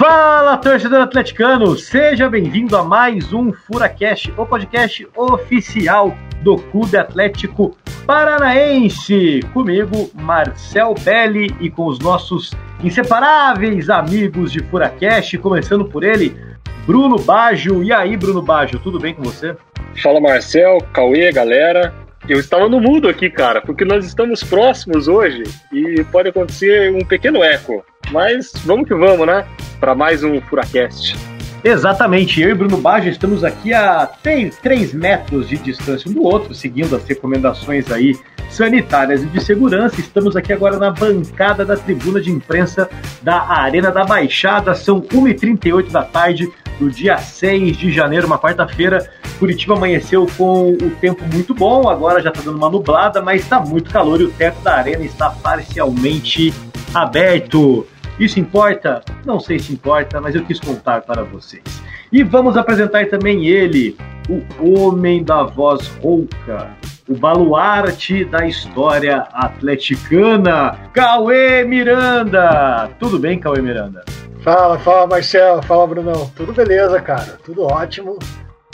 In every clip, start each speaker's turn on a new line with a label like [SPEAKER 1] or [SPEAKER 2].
[SPEAKER 1] Fala, torcedor atleticano! Seja bem-vindo a mais um FuraCast, o podcast oficial do Clube Atlético Paranaense. Comigo, Marcel Belli e com os nossos inseparáveis amigos de FuraCast, começando por ele, Bruno Baggio. E aí, Bruno Baggio, tudo bem com você?
[SPEAKER 2] Fala, Marcel, Cauê, galera. Eu estava no mudo aqui, cara, porque nós estamos próximos hoje e pode acontecer um pequeno eco. Mas vamos que vamos, né? Para mais um Furacast.
[SPEAKER 1] Exatamente, eu e Bruno Baggio estamos aqui a 3 metros de distância um do outro, seguindo as recomendações aí sanitárias e de segurança. Estamos aqui agora na bancada da tribuna de imprensa da Arena da Baixada, são 1h38 da tarde do dia 6 de janeiro, uma quarta-feira. Curitiba amanheceu com o tempo muito bom, agora já está dando uma nublada, mas está muito calor e o teto da arena está parcialmente aberto. Isso importa? Não sei se importa, mas eu quis contar para vocês. E vamos apresentar também ele, o homem da voz rouca, o baluarte da história atleticana, Cauê Miranda. Tudo bem, Cauê Miranda?
[SPEAKER 3] Fala, fala, Marcelo, fala, Brunão. Tudo beleza, cara, tudo ótimo.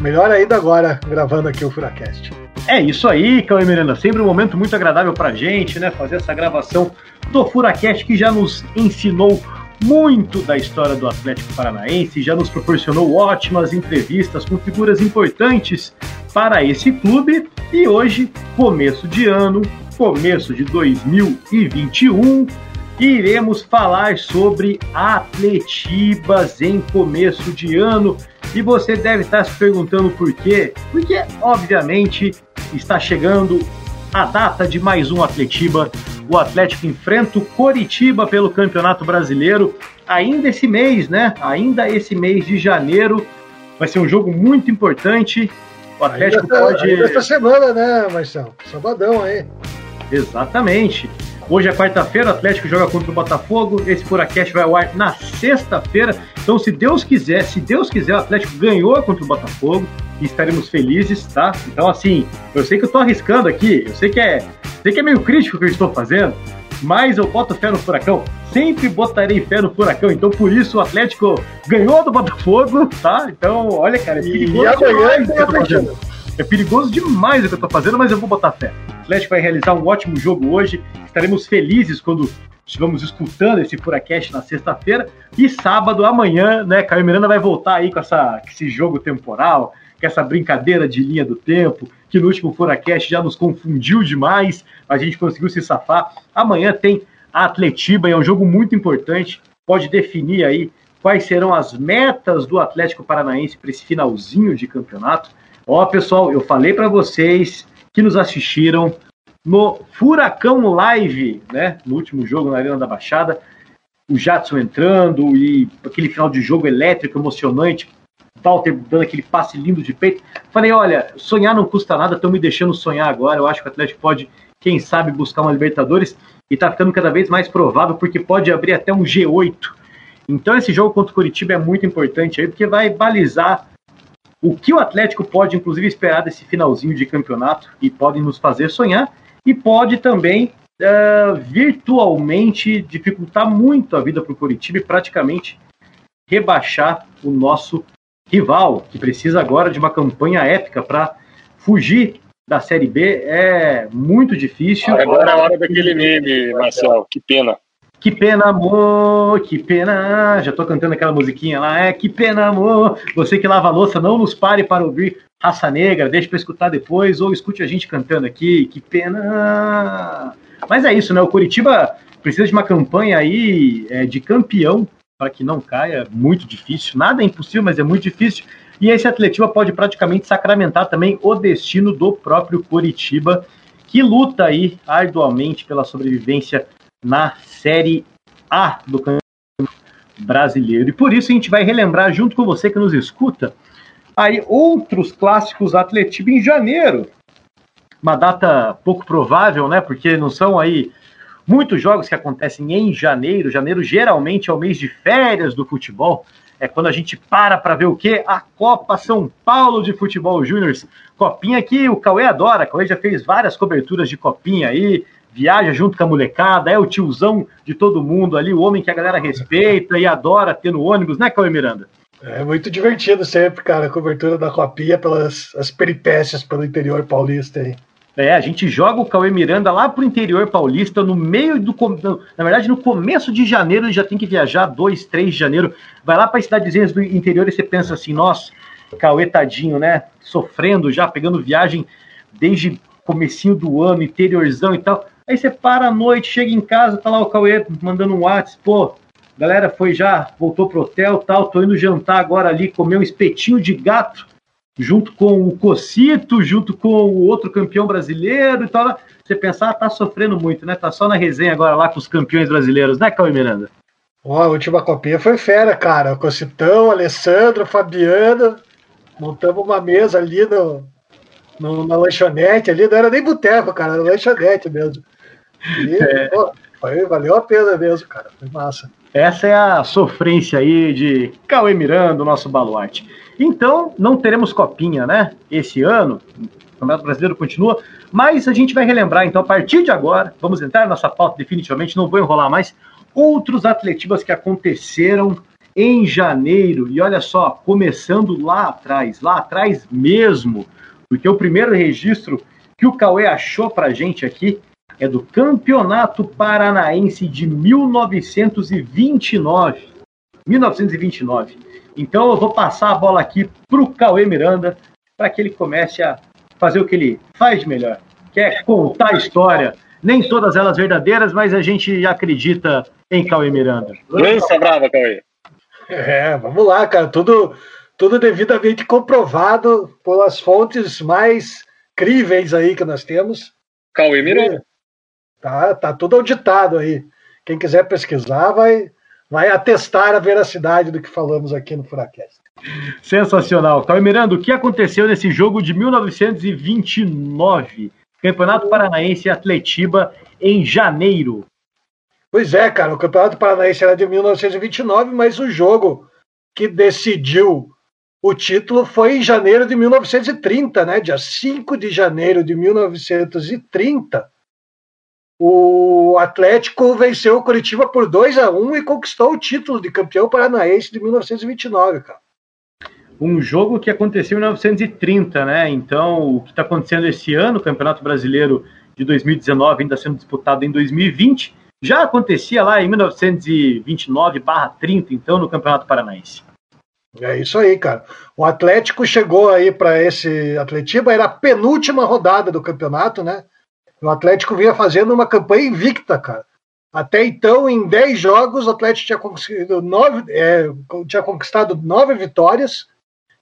[SPEAKER 3] Melhor ainda agora, gravando aqui o Furacast.
[SPEAKER 1] É isso aí, Cauê Miranda. Sempre um momento muito agradável pra gente, né? Fazer essa gravação do Furacast que já nos ensinou muito da história do Atlético Paranaense, já nos proporcionou ótimas entrevistas com figuras importantes para esse clube. E hoje, começo de ano, começo de 2021, iremos falar sobre Atletibas em começo de ano. E você deve estar se perguntando por quê? Porque, obviamente, está chegando a data de mais um Atletiba. O Atlético enfrenta o Coritiba pelo Campeonato Brasileiro ainda esse mês, né? Ainda esse mês de janeiro. Vai ser um jogo muito importante.
[SPEAKER 3] O Atlético ainda pode. Ainda essa semana, né, Marcelo? Sabadão aí.
[SPEAKER 1] Exatamente. Hoje é quarta-feira, o Atlético joga contra o Botafogo. Esse Furacast vai ao ar na sexta-feira. Então, se Deus quiser, se Deus quiser, o Atlético ganhou contra o Botafogo e estaremos felizes, tá? Então, assim, eu sei que eu tô arriscando aqui, eu sei que é, sei que é meio crítico o que eu estou fazendo, mas eu boto fé no Furacão. Sempre botarei fé no Furacão. Então, por isso, o Atlético ganhou do Botafogo, tá? Então, olha, cara, é e demais o que eu tô fazendo. É perigoso demais o que eu tô fazendo, mas eu vou botar fé. O Atlético vai realizar um ótimo jogo hoje. Estaremos felizes quando estivermos escutando esse Furacast na sexta-feira. E sábado, amanhã, né, Caio Miranda vai voltar aí com, essa, esse jogo temporal, com essa brincadeira de linha do tempo, que no último Furacast já nos confundiu demais, a gente conseguiu se safar. Amanhã tem a Atletiba, é um jogo muito importante, pode definir aí quais serão as metas do Atlético Paranaense para esse finalzinho de campeonato. Ó, pessoal, eu falei para vocês que nos assistiram no Furacão Live, né, no último jogo na Arena da Baixada, o Jadson entrando e aquele final de jogo elétrico, emocionante, Walter dando aquele passe lindo de peito. Falei, olha, sonhar não custa nada, estão me deixando sonhar agora. Eu acho que o Atlético pode, quem sabe, buscar uma Libertadores e está ficando cada vez mais provável porque pode abrir até um G8. Então esse jogo contra o Curitiba é muito importante aí porque vai balizar o que o Atlético pode, inclusive, esperar desse finalzinho de campeonato e pode nos fazer sonhar e pode também uh, virtualmente dificultar muito a vida para o Curitiba e praticamente rebaixar o nosso rival, que precisa agora de uma campanha épica para fugir da Série B. É muito difícil.
[SPEAKER 2] Agora é a hora daquele meme, Marcel. Que pena.
[SPEAKER 1] Que pena, amor, que pena. Já tô cantando aquela musiquinha lá. É, que pena, amor. Você que lava a louça, não nos pare para ouvir Raça Negra. Deixe para escutar depois ou escute a gente cantando aqui. Que pena. Mas é isso, né? O Curitiba precisa de uma campanha aí é, de campeão para que não caia, muito difícil. Nada é impossível, mas é muito difícil. E esse Atletiba pode praticamente sacramentar também o destino do próprio Curitiba, que luta aí arduamente pela sobrevivência na Série A do Campeonato Brasileiro. E por isso a gente vai relembrar junto com você que nos escuta aí outros clássicos Atletiba em janeiro. Uma data pouco provável, né? Porque não são aí Muitos jogos que acontecem em janeiro, janeiro geralmente é o mês de férias do futebol, é quando a gente para para ver o quê? A Copa São Paulo de Futebol Júnior. Copinha que o Cauê adora, o Cauê já fez várias coberturas de copinha aí, viaja junto com a molecada, é o tiozão de todo mundo ali, o homem que a galera respeita e adora ter no ônibus, né, Cauê Miranda?
[SPEAKER 3] É muito divertido sempre, cara, a cobertura da Copinha pelas as peripécias pelo interior paulista aí.
[SPEAKER 1] É, a gente joga o Cauê Miranda lá pro interior paulista, no meio do. Na verdade, no começo de janeiro, ele já tem que viajar, 2, 3 de janeiro. Vai lá para cidadezinhas do interior e você pensa assim, nossa, Cauê tadinho, né? Sofrendo já, pegando viagem desde comecinho do ano, interiorzão e tal. Aí você para à noite, chega em casa, tá lá o Cauê mandando um WhatsApp, pô, galera foi já, voltou pro hotel tal, tô indo jantar agora ali, comer um espetinho de gato junto com o Cocito, junto com o outro campeão brasileiro e tal. Você pensar, ah, tá sofrendo muito, né? Tá só na resenha agora lá com os campeões brasileiros, né, Cauê Miranda?
[SPEAKER 3] Ó, a última copinha foi fera, cara. O Cocitão, Alessandro, Fabiano. Montamos uma mesa ali no, no, na lanchonete ali. Não era nem boteco, cara, era lanchonete mesmo. E, é. pô, foi, valeu a pena mesmo, cara. Foi massa.
[SPEAKER 1] Essa é a sofrência aí de Cauê Miranda, o nosso baluarte. Então, não teremos copinha, né? Esse ano, o Campeonato Brasileiro continua, mas a gente vai relembrar, então, a partir de agora, vamos entrar na nossa pauta definitivamente, não vou enrolar mais, outros atletivas que aconteceram em janeiro, e olha só, começando lá atrás, lá atrás mesmo, porque o primeiro registro que o Cauê achou pra gente aqui é do Campeonato Paranaense de 1929. 1929. Então eu vou passar a bola aqui para o Cauê Miranda para que ele comece a fazer o que ele faz de melhor, que é contar a história. Nem todas elas verdadeiras, mas a gente acredita em Cauê Miranda.
[SPEAKER 2] Lança brava, Cauê.
[SPEAKER 3] É, vamos lá, cara. Tudo, tudo devidamente comprovado pelas fontes mais críveis aí que nós temos.
[SPEAKER 2] Cauê Miranda.
[SPEAKER 3] Tá, tá tudo auditado aí. Quem quiser pesquisar vai, vai atestar a veracidade do que falamos aqui no Furacast.
[SPEAKER 1] Sensacional. Cauê Miranda, o que aconteceu nesse jogo de 1929? Campeonato Paranaense Atletiba em janeiro.
[SPEAKER 3] Pois é, cara, o Campeonato Paranaense era de 1929, mas o jogo que decidiu o título foi em janeiro de 1930, né? Dia 5 de janeiro de 1930 o Atlético venceu o Curitiba por 2 a 1 e conquistou o título de campeão paranaense de 1929, cara.
[SPEAKER 1] Um jogo que aconteceu em 1930, né? Então, o que está acontecendo esse ano, o Campeonato Brasileiro de 2019 ainda sendo disputado em 2020, já acontecia lá em 1929/30, então, no Campeonato Paranaense.
[SPEAKER 3] É isso aí, cara. O Atlético chegou aí para esse Atletiba, era a penúltima rodada do campeonato, né? O Atlético vinha fazendo uma campanha invicta, cara. Até então, em 10 jogos, o Atlético tinha conquistado nove, é, tinha conquistado nove vitórias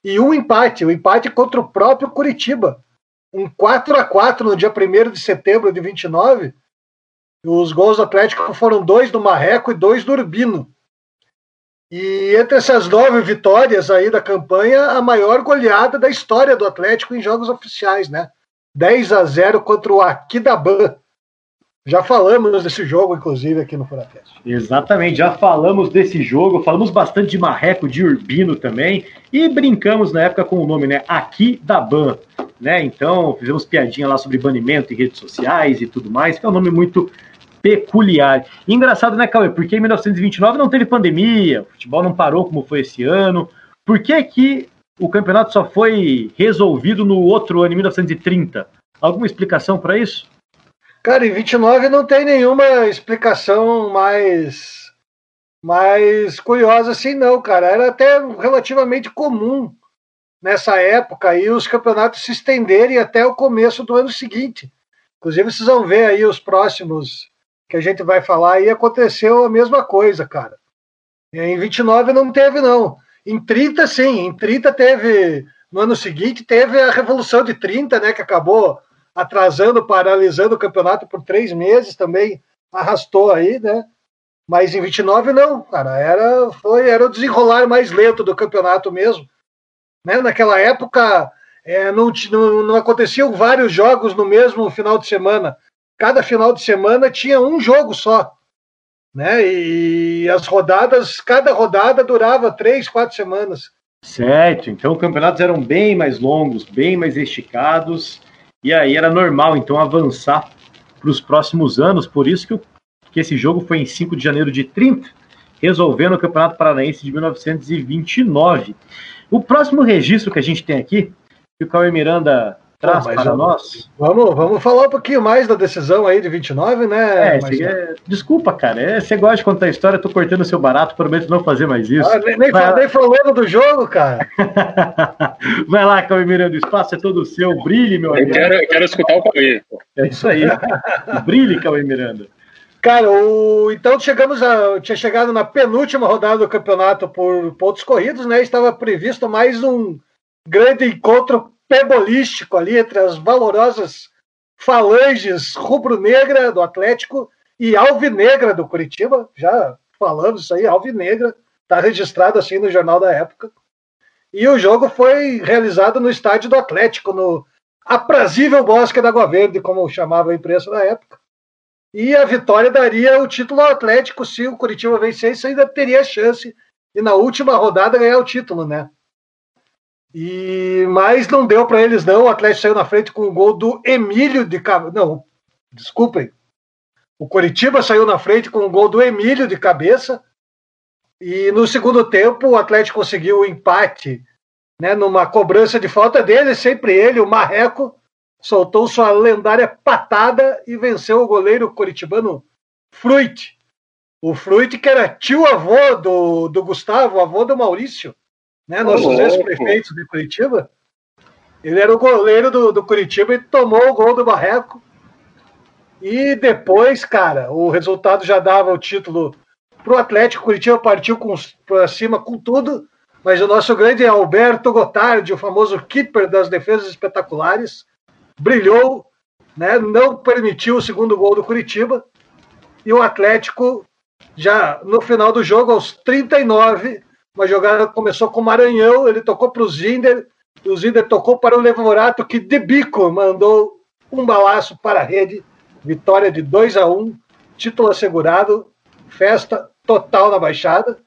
[SPEAKER 3] e um empate. O um empate contra o próprio Curitiba. Um 4 a 4 no dia 1 de setembro de 29. Os gols do Atlético foram dois do Marreco e dois do Urbino. E entre essas nove vitórias aí da campanha, a maior goleada da história do Atlético em jogos oficiais, né? 10 a 0 contra o Aquidaban. Já falamos desse jogo, inclusive, aqui no Furacast.
[SPEAKER 1] Exatamente, já falamos desse jogo, falamos bastante de Marreco, de Urbino também, e brincamos na época com o nome, né? Aqui da Ban, né? Então, fizemos piadinha lá sobre banimento em redes sociais e tudo mais, que é um nome muito peculiar. Engraçado, né, Cauê? Porque em 1929 não teve pandemia, o futebol não parou como foi esse ano. Por que que o campeonato só foi resolvido no outro ano, em 1930. Alguma explicação para isso?
[SPEAKER 3] Cara, em 29 não tem nenhuma explicação mais mais curiosa assim, não, cara. Era até relativamente comum nessa época aí os campeonatos se estenderem até o começo do ano seguinte. Inclusive, vocês vão ver aí os próximos que a gente vai falar e aconteceu a mesma coisa, cara. Em 29 não teve, não. Em 30, sim, em 30 teve, no ano seguinte, teve a Revolução de 30, né, que acabou atrasando, paralisando o campeonato por três meses também, arrastou aí, né? Mas em 29 não, cara, era, foi, era o desenrolar mais lento do campeonato mesmo. Né? Naquela época é, não, não, não aconteciam vários jogos no mesmo final de semana. Cada final de semana tinha um jogo só né? E as rodadas, cada rodada durava três, quatro semanas.
[SPEAKER 1] Certo, então os campeonatos eram bem mais longos, bem mais esticados, e aí era normal então avançar para os próximos anos. Por isso que, que esse jogo foi em 5 de janeiro de 30, resolvendo o Campeonato Paranaense de 1929. O próximo registro que a gente tem aqui, que o Cauê Miranda traz para vamos, nós.
[SPEAKER 3] Vamos, vamos falar um pouquinho mais da decisão aí de 29, né?
[SPEAKER 1] É, é desculpa, cara. É, você gosta de contar história, tô cortando o seu barato, prometo não fazer mais isso. Ah,
[SPEAKER 3] nem, nem, Vai... falando do jogo, cara.
[SPEAKER 1] Vai lá, Cauê Miranda, o espaço é todo seu. Brilhe, meu
[SPEAKER 2] amigo. Eu quero, eu quero escutar o Cauê.
[SPEAKER 1] É isso aí. Brilhe, Cauê Miranda.
[SPEAKER 3] Cara, o... então chegamos a. Tinha chegado na penúltima rodada do campeonato por pontos corridos, né? Estava previsto mais um grande encontro pebolístico ali entre as valorosas falanges rubro-negra do Atlético e alvinegra do Curitiba. Já falando isso aí, alvinegra, está registrado assim no jornal da época. E o jogo foi realizado no estádio do Atlético, no aprazível Bosque da Água Verde, como chamava a imprensa da época. E a vitória daria o título ao Atlético. Se o Curitiba vencesse, ainda teria chance. E na última rodada ganhar o título, né? E mas não deu para eles não. O Atlético saiu na frente com o gol do Emílio de cabeça. Não, desculpem. O Coritiba saiu na frente com o gol do Emílio de cabeça. E no segundo tempo o Atlético conseguiu o empate, né, numa cobrança de falta dele, sempre ele, o Marreco, soltou sua lendária patada e venceu o goleiro coritibano Fruit. O Fruit que era tio avô do, do Gustavo, avô do Maurício né, nossos ex-prefeitos de Curitiba. Ele era o goleiro do, do Curitiba e tomou o gol do Barreco. E depois, cara, o resultado já dava o título para o Atlético. Curitiba partiu para cima com tudo, mas o nosso grande Alberto Gotardi, o famoso keeper das defesas espetaculares, brilhou, né, não permitiu o segundo gol do Curitiba. E o Atlético, já no final do jogo, aos 39, uma jogada começou com o Maranhão, ele tocou para o Zinder, o Zinder tocou para o Levorato, que de bico mandou um balaço para a rede. Vitória de 2 a 1 um, título assegurado, festa total na Baixada.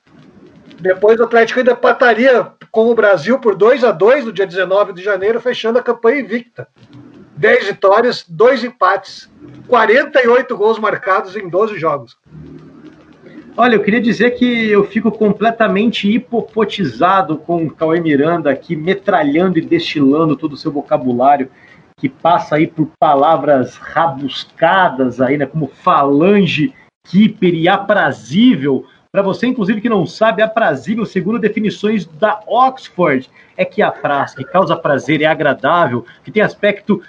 [SPEAKER 3] Depois o Atlético ainda empataria com o Brasil por 2 a 2 no dia 19 de janeiro, fechando a campanha invicta. 10 vitórias, 2 empates, 48 gols marcados em 12 jogos.
[SPEAKER 1] Olha, eu queria dizer que eu fico completamente hipopotizado com o Cauê Miranda aqui metralhando e destilando todo o seu vocabulário, que passa aí por palavras rabuscadas aí, né, como falange, keeper e aprazível. Para você, inclusive, que não sabe, aprazível, segundo definições da Oxford, é que a frase que causa prazer é agradável, que tem aspecto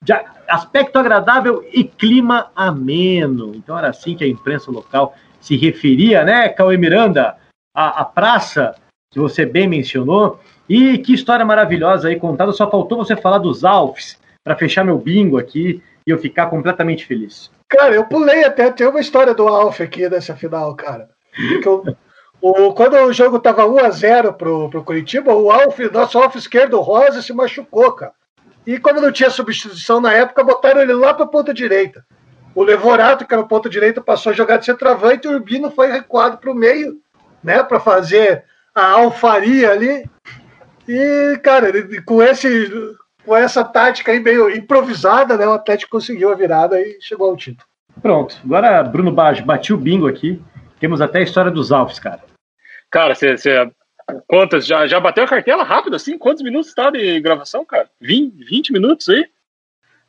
[SPEAKER 1] de aspecto agradável e clima ameno. Então era assim que a imprensa local se referia, né, Cauê Miranda, a praça que você bem mencionou. E que história maravilhosa aí contada. Só faltou você falar dos Alfs para fechar meu bingo aqui e eu ficar completamente feliz.
[SPEAKER 3] Cara, eu pulei até, tem uma história do Alf aqui nessa final, cara. Eu, o, quando o jogo tava 1x0 pro, pro Curitiba, o Alf, nosso Alf esquerdo, Rosa, se machucou, cara. E como não tinha substituição na época, botaram ele lá pra ponta direita. O Levorato, que era o ponto direito, passou a jogar de centroavante e o Urbino foi recuado para o meio, né, para fazer a alfaria ali. E, cara, com, esse, com essa tática aí meio improvisada, né, o Atlético conseguiu a virada e chegou ao título.
[SPEAKER 1] Pronto, agora Bruno Baggio, bati o bingo aqui. Temos até a história dos Alves, cara.
[SPEAKER 2] Cara, você. Quantas? Já, já bateu a cartela rápido assim? Quantos minutos está de gravação, cara? 20, 20 minutos aí?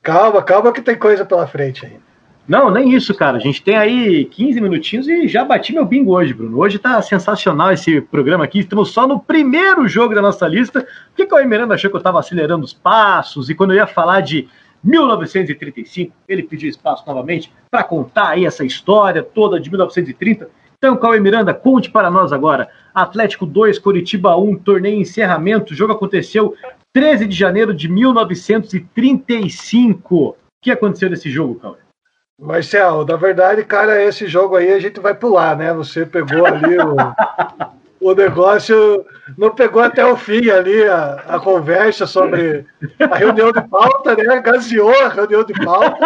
[SPEAKER 3] Calma, calma que tem coisa pela frente aí.
[SPEAKER 1] Não, nem isso, cara. A gente tem aí 15 minutinhos e já bati meu bingo hoje, Bruno. Hoje tá sensacional esse programa aqui. Estamos só no primeiro jogo da nossa lista. Por que, que o Emerando achou que eu tava acelerando os passos? E quando eu ia falar de 1935, ele pediu espaço novamente para contar aí essa história toda de 1930. Então, Cauê Miranda, conte para nós agora. Atlético 2, Coritiba 1, torneio encerramento. O jogo aconteceu 13 de janeiro de 1935. O que aconteceu nesse jogo, Cauê?
[SPEAKER 3] Marcel, na verdade, cara, esse jogo aí a gente vai pular, né? Você pegou ali o, o negócio, não pegou até o fim ali a, a conversa sobre a reunião de pauta, né? Gaseou a reunião de pauta.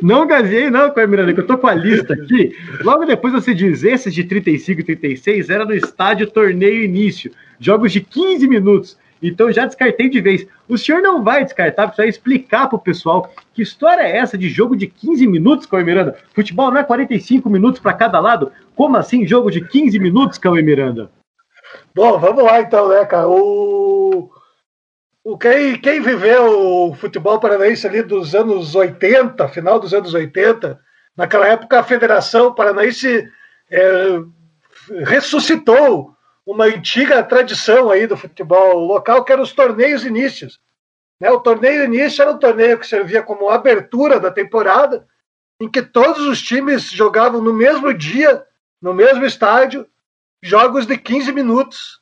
[SPEAKER 1] Não gazeei, não, Miranda, que eu tô com a lista aqui. Logo depois você diz, esses de 35 e 36 era no estádio torneio início. Jogos de 15 minutos. Então já descartei de vez. O senhor não vai descartar, precisa explicar para o pessoal que história é essa de jogo de 15 minutos, Cauê Miranda? Futebol não é 45 minutos para cada lado? Como assim jogo de 15 minutos, Cauê Miranda?
[SPEAKER 3] Bom, vamos lá então, né, cara? O, o quem, quem viveu o futebol paranaense ali dos anos 80, final dos anos 80, naquela época a Federação Paranaense é, ressuscitou uma antiga tradição aí do futebol local, que eram os torneios inícios. Né? O torneio início era um torneio que servia como abertura da temporada, em que todos os times jogavam no mesmo dia, no mesmo estádio, jogos de 15 minutos,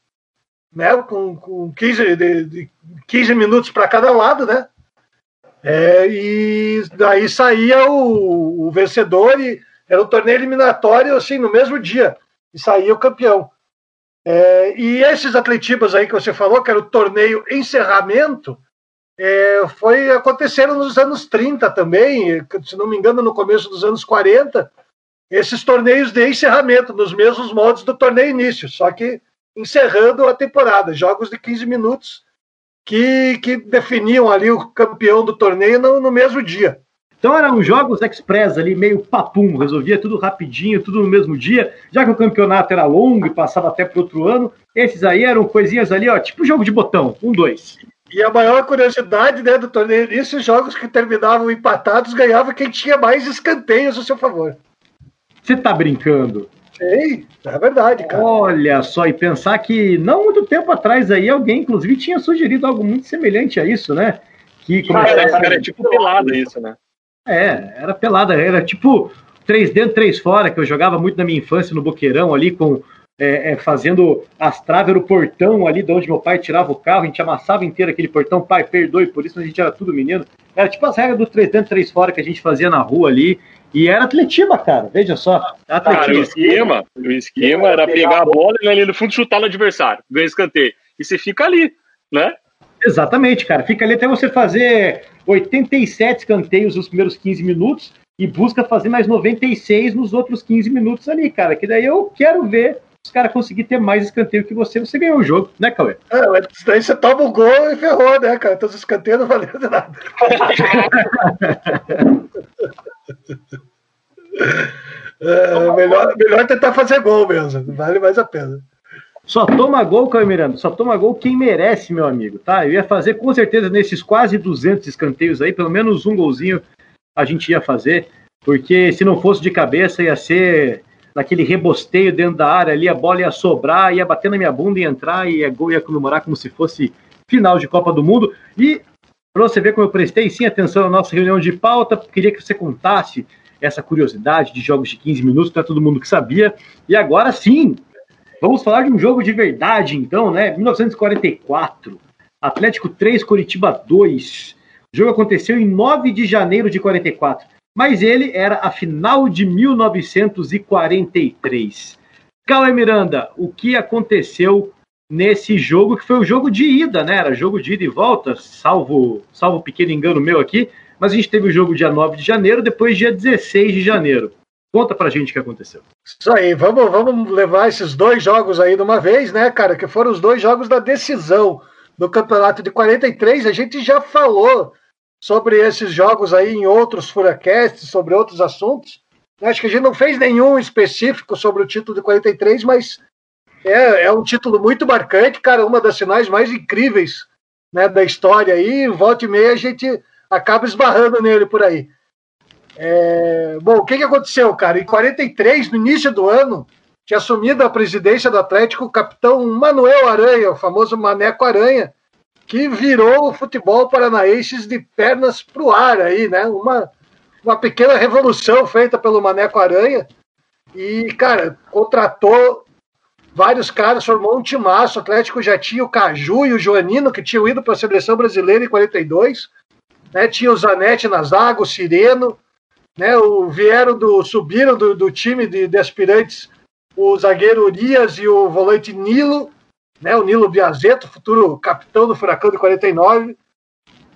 [SPEAKER 3] né? com, com 15, de, de 15 minutos para cada lado, né? É, e daí saía o, o vencedor e era um torneio eliminatório assim no mesmo dia e saía o campeão. É, e esses atletibas aí que você falou, que era o torneio encerramento, é, foi aconteceram nos anos 30 também, se não me engano, no começo dos anos 40, esses torneios de encerramento, nos mesmos modos do torneio início, só que encerrando a temporada, jogos de 15 minutos que, que definiam ali o campeão do torneio no, no mesmo dia.
[SPEAKER 1] Então eram jogos express ali, meio papum, resolvia tudo rapidinho, tudo no mesmo dia, já que o campeonato era longo e passava até para outro ano, esses aí eram coisinhas ali, ó, tipo jogo de botão, um, dois.
[SPEAKER 3] E a maior curiosidade né, do torneio esses jogos que terminavam empatados ganhava quem tinha mais escanteios a seu favor.
[SPEAKER 1] Você tá brincando?
[SPEAKER 3] Sim, é verdade, cara.
[SPEAKER 1] Olha só, e pensar que não muito tempo atrás aí alguém, inclusive, tinha sugerido algo muito semelhante a isso, né?
[SPEAKER 2] Que começasse... Ah, era tipo pelado isso, né?
[SPEAKER 1] É, era pelada, era tipo três dentro, três fora, que eu jogava muito na minha infância no Boqueirão ali, com é, é, fazendo as traves, o portão ali de onde meu pai tirava o carro, a gente amassava inteiro aquele portão, pai, perdoe, por isso a gente era tudo menino. Era tipo as regras do três dentro, três fora que a gente fazia na rua ali. E era atletiba, cara, veja só.
[SPEAKER 2] Atletiba. Cara, o esquema, o esquema era pegar a bola e ali no fundo chutar no adversário, ganha escanteio. E você fica ali, né?
[SPEAKER 1] Exatamente, cara. Fica ali até você fazer 87 escanteios nos primeiros 15 minutos e busca fazer mais 96 nos outros 15 minutos ali, cara. Que daí eu quero ver os caras conseguir ter mais escanteio que você, você ganhou o jogo, né, Cauê?
[SPEAKER 3] É, daí você toma o gol e ferrou, né, cara? Todos os escanteios não valeram de nada. é, melhor, melhor tentar fazer gol mesmo, vale mais a pena.
[SPEAKER 1] Só toma gol, Caio Miranda, só toma gol quem merece, meu amigo, tá? Eu ia fazer com certeza nesses quase 200 escanteios aí, pelo menos um golzinho a gente ia fazer, porque se não fosse de cabeça ia ser naquele rebosteio dentro da área ali, a bola ia sobrar, ia bater na minha bunda e entrar e a gol ia comemorar como se fosse final de Copa do Mundo. E para você ver como eu prestei sim atenção na nossa reunião de pauta, queria que você contasse essa curiosidade de jogos de 15 minutos para todo mundo que sabia. E agora sim, Vamos falar de um jogo de verdade, então, né? 1944, Atlético 3, Curitiba 2. O jogo aconteceu em 9 de janeiro de 44, mas ele era a final de 1943. Cauê Miranda, o que aconteceu nesse jogo, que foi o jogo de ida, né? Era jogo de ida e volta, salvo, salvo pequeno engano meu aqui, mas a gente teve o jogo dia 9 de janeiro, depois dia 16 de janeiro. Conta pra gente o que aconteceu.
[SPEAKER 3] Isso aí, vamos, vamos levar esses dois jogos aí de uma vez, né, cara? Que foram os dois jogos da decisão do campeonato de 43. A gente já falou sobre esses jogos aí em outros Furacasts, sobre outros assuntos. Acho que a gente não fez nenhum específico sobre o título de 43, mas é, é um título muito marcante, cara, uma das finais mais incríveis né, da história aí. Volta e meia a gente acaba esbarrando nele por aí. É... Bom, o que, que aconteceu, cara? Em 43, no início do ano, tinha assumido a presidência do Atlético o capitão Manuel Aranha, o famoso Maneco Aranha, que virou o futebol paranaense de pernas para o ar aí, né? Uma, uma pequena revolução feita pelo Maneco Aranha. E, cara, contratou vários caras, formou um timaço. O Atlético já tinha o Caju e o Joanino, que tinham ido para a seleção brasileira em 42. Né? Tinha o Zanetti na zaga, o Sireno, né? O, vieram do, subiram do, do time de, de, aspirantes o zagueiro Urias e o volante Nilo, né? O Nilo Biazeto, futuro capitão do Furacão de 49.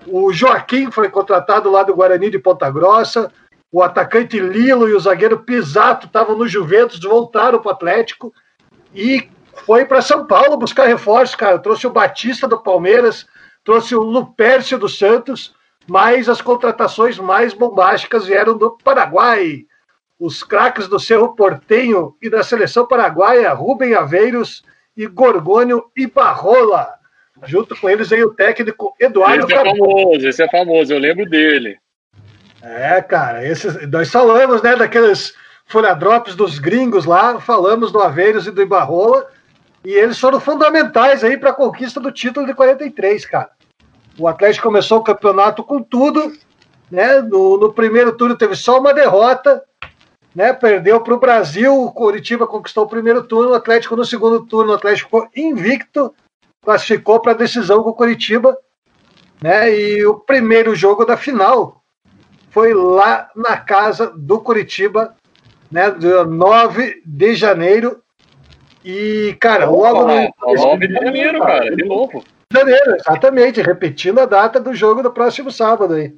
[SPEAKER 3] O Joaquim foi contratado lá do Guarani de Ponta Grossa. O atacante Lilo e o zagueiro Pisato estavam no Juventus, voltaram para o Atlético. E foi para São Paulo buscar reforço, cara. Trouxe o Batista do Palmeiras, trouxe o Lupércio do Santos, mas as contratações mais bombásticas vieram do Paraguai. Os craques do Cerro Portenho e da seleção paraguaia, Rubem Aveiros e Gorgônio Ibarrola. Junto com eles aí o técnico Eduardo
[SPEAKER 2] Esse é famoso, esse é famoso, eu lembro dele.
[SPEAKER 3] É, cara, esses, nós falamos, né, daqueles folha drops dos gringos lá, falamos do Aveiros e do Ibarrola, e eles foram fundamentais aí para a conquista do título de 43, cara. O Atlético começou o campeonato com tudo, né? No, no primeiro turno teve só uma derrota, né? Perdeu para o Brasil, o Curitiba conquistou o primeiro turno, o Atlético no segundo turno, o Atlético ficou invicto, classificou para a decisão com o Curitiba, né? E o primeiro jogo da final foi lá na casa do Curitiba, né? Dia 9 de janeiro. E, cara, logo no.
[SPEAKER 2] 9 de janeiro, cara, de novo.
[SPEAKER 3] Janeiro, exatamente, repetindo a data do jogo do próximo sábado aí.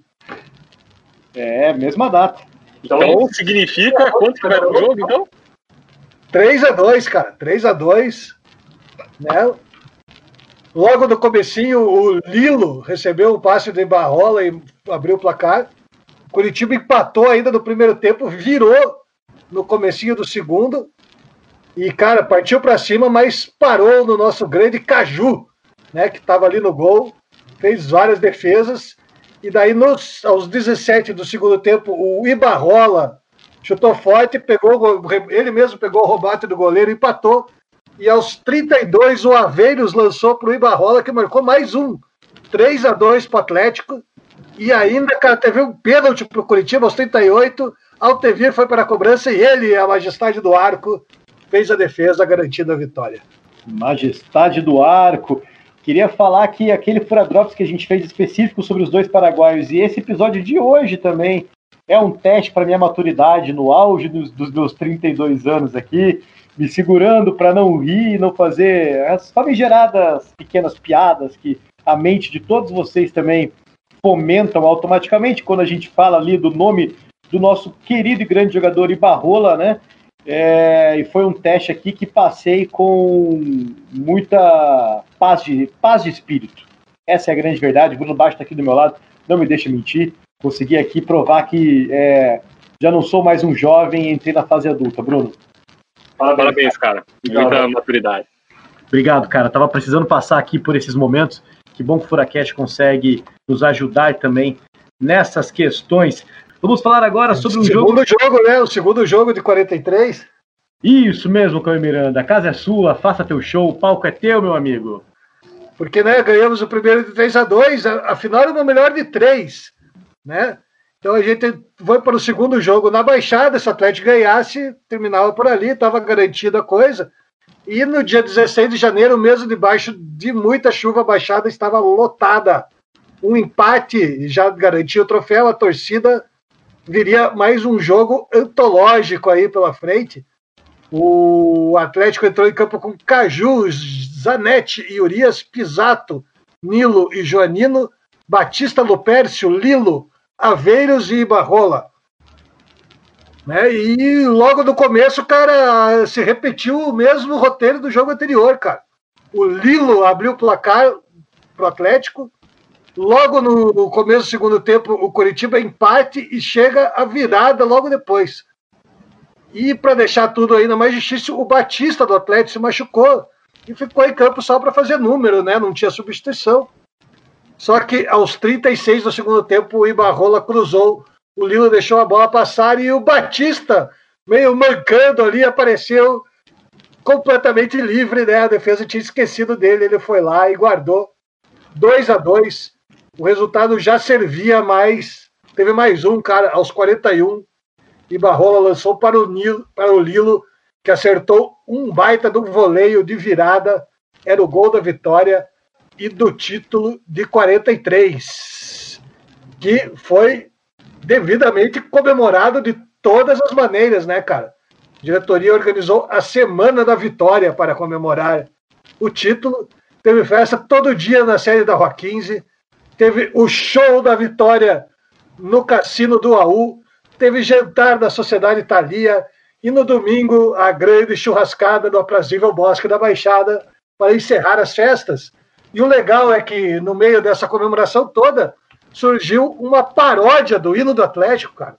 [SPEAKER 1] É, mesma data.
[SPEAKER 2] Então significa quanto que vai dar o jogo, então?
[SPEAKER 3] 3x2, cara, 3x2. Né? Logo no comecinho, o Lilo recebeu um passe de Barrola e abriu o placar. Curitiba empatou ainda no primeiro tempo, virou no comecinho do segundo. E, cara, partiu para cima, mas parou no nosso grande Caju, né, que estava ali no gol, fez várias defesas. E daí, nos, aos 17 do segundo tempo, o Ibarrola chutou forte, pegou, ele mesmo pegou o robate do goleiro, empatou. E aos 32, o Aveiros lançou para o Ibarrola, que marcou mais um. 3 a 2 para o Atlético. E ainda, cara, teve um pênalti para o Curitiba aos 38. Altevir foi para a cobrança e ele, a majestade do arco, fez a defesa garantindo a vitória.
[SPEAKER 1] Majestade do arco. Queria falar que aquele Fura Drops que a gente fez específico sobre os dois paraguaios e esse episódio de hoje também é um teste para minha maturidade no auge dos, dos, meus 32 anos aqui, me segurando para não rir, não fazer as famigeradas pequenas piadas que a mente de todos vocês também fomentam automaticamente quando a gente fala ali do nome do nosso querido e grande jogador Ibarrola, né? É, e foi um teste aqui que passei com muita paz de, paz de espírito. Essa é a grande verdade. O Bruno Baixo está aqui do meu lado, não me deixa mentir. Consegui aqui provar que é, já não sou mais um jovem e entrei na fase adulta. Bruno.
[SPEAKER 2] Parabéns, Parabéns cara. Muita maturidade.
[SPEAKER 1] Obrigado, cara. Tava precisando passar aqui por esses momentos. Que bom que o Furacast consegue nos ajudar também nessas questões. Vamos falar agora sobre um
[SPEAKER 3] jogo. Segundo jogo, né? O segundo jogo de 43.
[SPEAKER 1] Isso mesmo, Caio Miranda. A casa é sua, faça teu show, o palco é teu, meu amigo.
[SPEAKER 3] Porque, né, ganhamos o primeiro de 3 a 2 afinal era o melhor de 3, né? Então a gente foi para o segundo jogo na Baixada, se o Atlético ganhasse, terminava por ali, estava garantida a coisa. E no dia 16 de janeiro, mesmo debaixo de muita chuva, a Baixada estava lotada. Um empate já garantia o troféu, a torcida viria mais um jogo antológico aí pela frente. O Atlético entrou em campo com Caju, Zanetti e Urias, Pisato, Nilo e Joanino, Batista Lupércio, Lilo, Aveiros e Barrola. Né? E logo no começo, cara, se repetiu o mesmo roteiro do jogo anterior, cara. O Lilo abriu o placar pro Atlético, Logo no começo do segundo tempo, o Curitiba empate e chega a virada logo depois. E para deixar tudo ainda mais difícil, o Batista do Atlético se machucou e ficou em campo só para fazer número, né? Não tinha substituição. Só que aos 36 do segundo tempo, o Ibarrola cruzou, o Lilo deixou a bola passar e o Batista, meio mancando ali, apareceu completamente livre, né? A defesa tinha esquecido dele, ele foi lá e guardou 2 a 2 o resultado já servia mais. Teve mais um, cara, aos 41. E Barrola lançou para o, Nilo, para o Lilo, que acertou um baita do voleio de virada. Era o gol da vitória e do título de 43, que foi devidamente comemorado de todas as maneiras, né, cara? A diretoria organizou a Semana da Vitória para comemorar o título. Teve festa todo dia na série da Rua 15 teve o show da vitória no Cassino do AU, teve jantar da Sociedade Italia E no domingo, a grande churrascada do aprazível Bosque da Baixada para encerrar as festas. E o legal é que, no meio dessa comemoração toda, surgiu uma paródia do hino do Atlético, cara.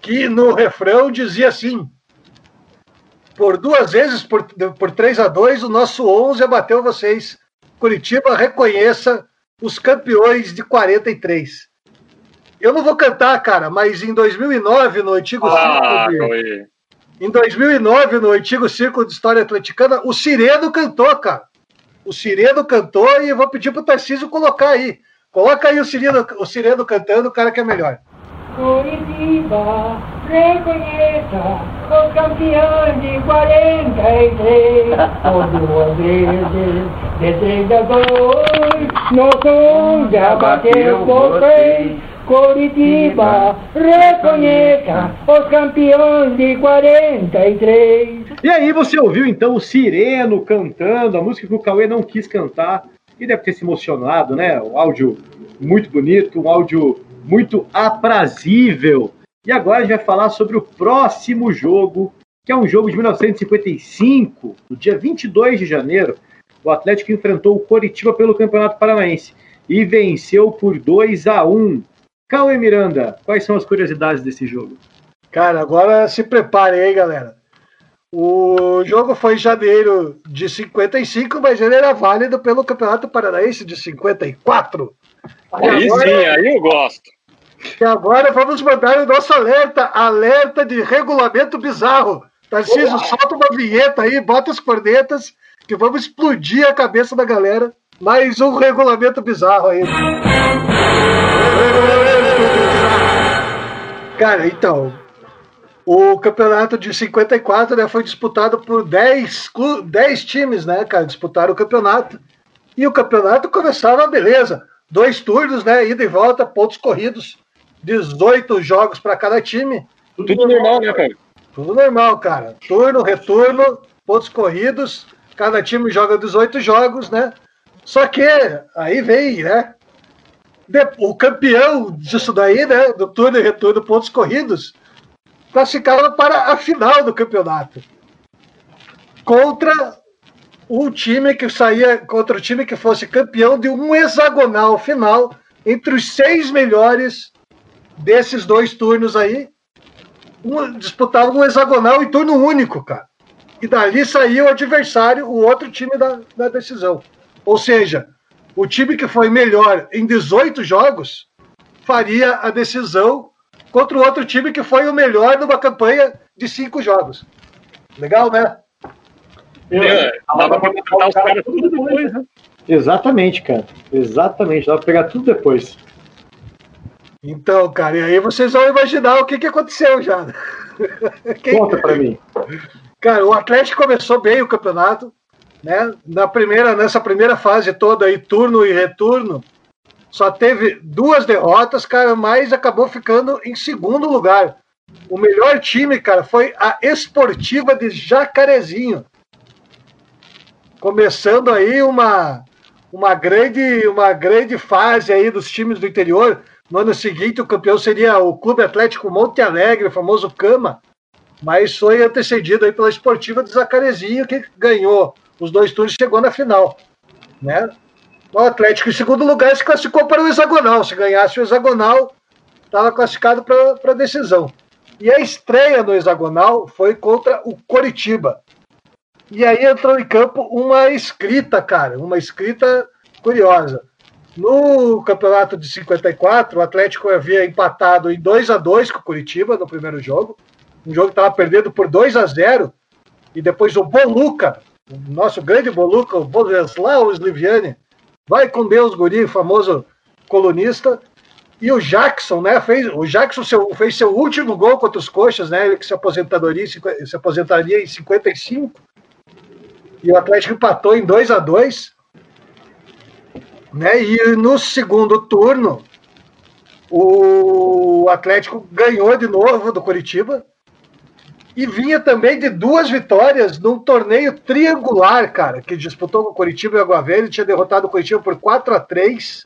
[SPEAKER 3] Que no refrão dizia assim: por duas vezes, por, por 3 a 2 o nosso 11 abateu vocês. Curitiba reconheça os campeões de 43. Eu não vou cantar, cara, mas em 2009, no antigo ah, de, em 2009, no antigo Círculo de História Atleticana, o Sireno cantou, cara. O Sireno cantou e eu vou pedir pro Tarcísio colocar aí. Coloca aí o Sireno, o Sireno cantando, o cara que é melhor.
[SPEAKER 4] Curitiba, reconheça os campeões de 43, por duas vezes de 32, nosso 11 abateu vocês. Curitiba, reconheça os campeões de 43.
[SPEAKER 1] E aí você ouviu então o Sireno cantando, a música que o Cauê não quis cantar, e deve ter se emocionado, né? O áudio muito bonito, um áudio muito aprazível. E agora a gente vai falar sobre o próximo jogo, que é um jogo de 1955, no dia 22 de janeiro. O Atlético enfrentou o Coritiba pelo Campeonato Paranaense e venceu por 2 a 1. Cauê Miranda, quais são as curiosidades desse jogo?
[SPEAKER 3] Cara, agora se prepare aí, galera. O jogo foi em janeiro de 55, mas ele era válido pelo Campeonato Paranaense de 54.
[SPEAKER 2] Aí agora, sim, aí eu gosto.
[SPEAKER 3] E agora vamos mandar o nosso alerta, alerta de regulamento bizarro. Tarcísio, solta uma vinheta aí, bota as cornetas, que vamos explodir a cabeça da galera. Mais um regulamento bizarro aí. Cara, então, o campeonato de 54 né, foi disputado por 10, 10 times, né, cara? Disputaram o campeonato. E o campeonato começava, beleza dois turnos, né? Ida e volta, pontos corridos, 18 jogos para cada time.
[SPEAKER 2] Tudo, Tudo normal, né, cara?
[SPEAKER 3] Tudo normal, cara. Turno, retorno, pontos corridos, cada time joga 18 jogos, né? Só que aí vem, né? O campeão disso daí, né? Do turno e retorno, pontos corridos, classificava para a final do campeonato. Contra o time que saía contra o time que fosse campeão de um hexagonal final entre os seis melhores desses dois turnos aí. Um, disputava um hexagonal em turno único, cara. E dali saía o adversário, o outro time da, da decisão. Ou seja, o time que foi melhor em 18 jogos faria a decisão contra o outro time que foi o melhor numa campanha de cinco jogos. Legal, né?
[SPEAKER 1] É, dá pra contratar os caras tudo depois, né? Exatamente, cara. Exatamente. Dá pra pegar tudo depois.
[SPEAKER 3] Então, cara, e aí vocês vão imaginar o que, que aconteceu já.
[SPEAKER 1] Quem... Conta pra mim.
[SPEAKER 3] Cara, o Atlético começou bem o campeonato, né? Na primeira, nessa primeira fase toda aí, turno e retorno, só teve duas derrotas, cara, mas acabou ficando em segundo lugar. O melhor time, cara, foi a Esportiva de Jacarezinho começando aí uma, uma, grande, uma grande fase aí dos times do interior. No ano seguinte, o campeão seria o Clube Atlético Monte Alegre, o famoso Cama, mas foi antecedido aí pela Esportiva de Zacarezinho, que ganhou os dois turnos e chegou na final. Né? O Atlético, em segundo lugar, se classificou para o hexagonal. Se ganhasse o hexagonal, estava classificado para a decisão. E a estreia no hexagonal foi contra o Coritiba. E aí entrou em campo uma escrita, cara, uma escrita curiosa. No campeonato de 54, o Atlético havia empatado em 2 a 2 com o Curitiba no primeiro jogo. Um jogo que estava perdendo por 2 a 0 E depois o Boluca, o nosso grande Boluca, o Boleslau Sliviani, vai com Deus, guri, famoso colunista. E o Jackson, né? Fez, o Jackson seu, fez seu último gol contra os Coxas, né? Ele que se aposentadoria, se aposentaria em 55 e o Atlético empatou em 2 a 2 né? E no segundo turno, o Atlético ganhou de novo do Curitiba e vinha também de duas vitórias num torneio triangular, cara, que disputou com o Curitiba e o Água Velha, tinha derrotado o Curitiba por 4 a 3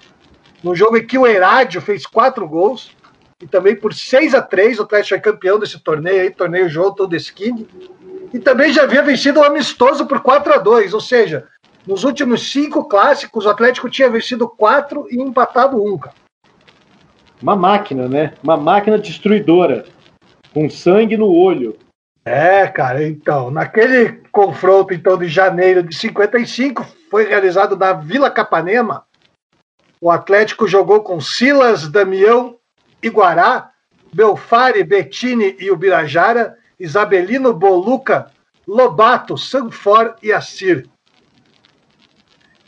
[SPEAKER 3] num jogo em que o Herádio fez quatro gols e também por 6 a 3 o Atlético é campeão desse torneio aí, torneio João Todo Skin. E também já havia vencido o amistoso por 4 a 2 ou seja, nos últimos cinco clássicos, o Atlético tinha vencido quatro e empatado um, cara.
[SPEAKER 1] Uma máquina, né? Uma máquina destruidora. Com sangue no olho.
[SPEAKER 3] É, cara, então, naquele confronto então de janeiro de 55, foi realizado na Vila Capanema. O Atlético jogou com Silas, Damião, Iguará, Belfare, Bettini e Ubirajara, Isabelino, Boluca, Lobato, Sanfor e Assir.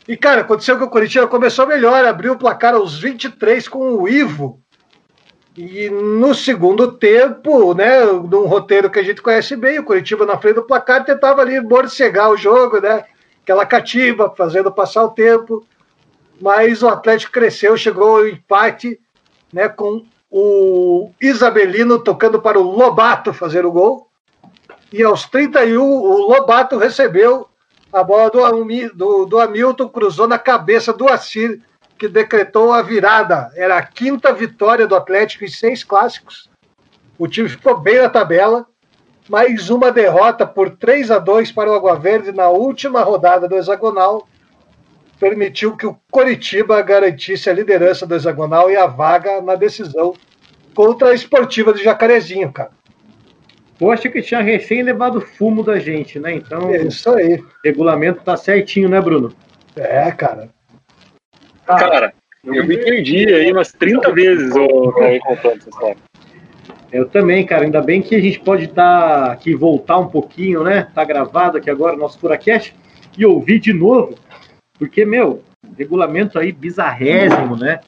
[SPEAKER 3] E, cara, aconteceu que o Curitiba começou melhor, abriu o placar aos 23 com o Ivo. E no segundo tempo, né, num roteiro que a gente conhece bem, o Curitiba na frente do placar tentava ali morcegar o jogo, né? Aquela cativa, fazendo passar o tempo. Mas o Atlético cresceu, chegou ao empate, né, com o Isabelino tocando para o Lobato fazer o gol. E aos 31, o Lobato recebeu a bola do, do, do Hamilton cruzou na cabeça do Assir, que decretou a virada. Era a quinta vitória do Atlético em seis clássicos. O time ficou bem na tabela. Mais uma derrota por 3 a 2 para o Água Verde na última rodada do hexagonal permitiu que o Coritiba garantisse a liderança do hexagonal e a vaga na decisão contra a esportiva do Jacarezinho, cara.
[SPEAKER 1] Poxa, que tinha recém levado fumo da gente, né? Então.
[SPEAKER 3] É isso aí. O
[SPEAKER 1] regulamento tá certinho, né, Bruno?
[SPEAKER 3] É, cara.
[SPEAKER 2] Cara, eu me perdi aí umas 30 vezes o contando essa história.
[SPEAKER 1] Eu também, cara. Ainda bem que a gente pode estar tá aqui, voltar um pouquinho, né? Tá gravado aqui agora o nosso Furacast e ouvir de novo. Porque, meu, regulamento aí bizarrésimo, né?